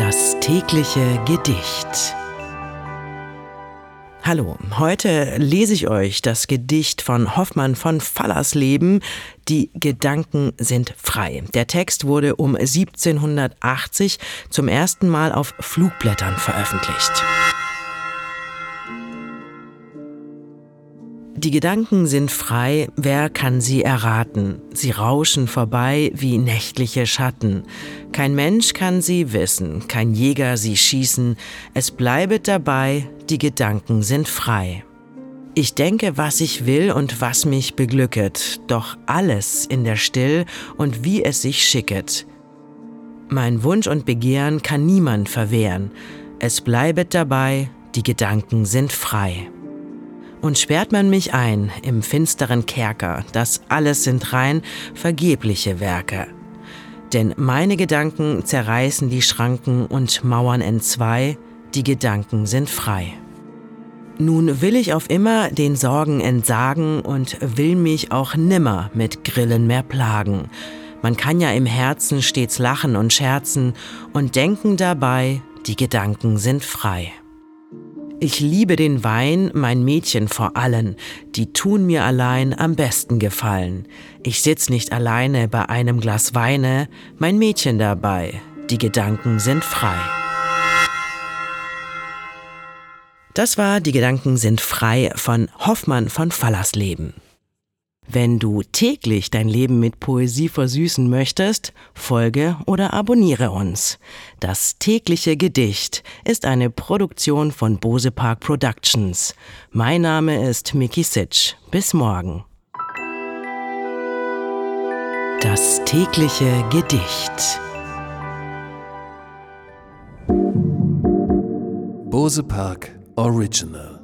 Das tägliche Gedicht. Hallo, heute lese ich euch das Gedicht von Hoffmann von Fallersleben. Die Gedanken sind frei. Der Text wurde um 1780 zum ersten Mal auf Flugblättern veröffentlicht. Die Gedanken sind frei, wer kann sie erraten? Sie rauschen vorbei wie nächtliche Schatten. Kein Mensch kann sie wissen, kein Jäger sie schießen. Es bleibet dabei, die Gedanken sind frei. Ich denke, was ich will und was mich beglücket, doch alles in der Still und wie es sich schicket. Mein Wunsch und Begehren kann niemand verwehren. Es bleibet dabei, die Gedanken sind frei. Und sperrt man mich ein im finsteren Kerker, das alles sind rein vergebliche Werke. Denn meine Gedanken zerreißen die Schranken und Mauern entzwei, die Gedanken sind frei. Nun will ich auf immer den Sorgen entsagen und will mich auch nimmer mit Grillen mehr plagen. Man kann ja im Herzen stets lachen und scherzen und denken dabei, die Gedanken sind frei. Ich liebe den Wein, mein Mädchen vor allen, die tun mir allein am besten gefallen. Ich sitz nicht alleine bei einem Glas Weine, mein Mädchen dabei, die Gedanken sind frei. Das war Die Gedanken sind frei von Hoffmann von Fallersleben. Wenn du täglich dein Leben mit Poesie versüßen möchtest, folge oder abonniere uns. Das tägliche Gedicht ist eine Produktion von Bose Park Productions. Mein Name ist Miki Sitsch. Bis morgen. Das tägliche Gedicht. Bose Park Original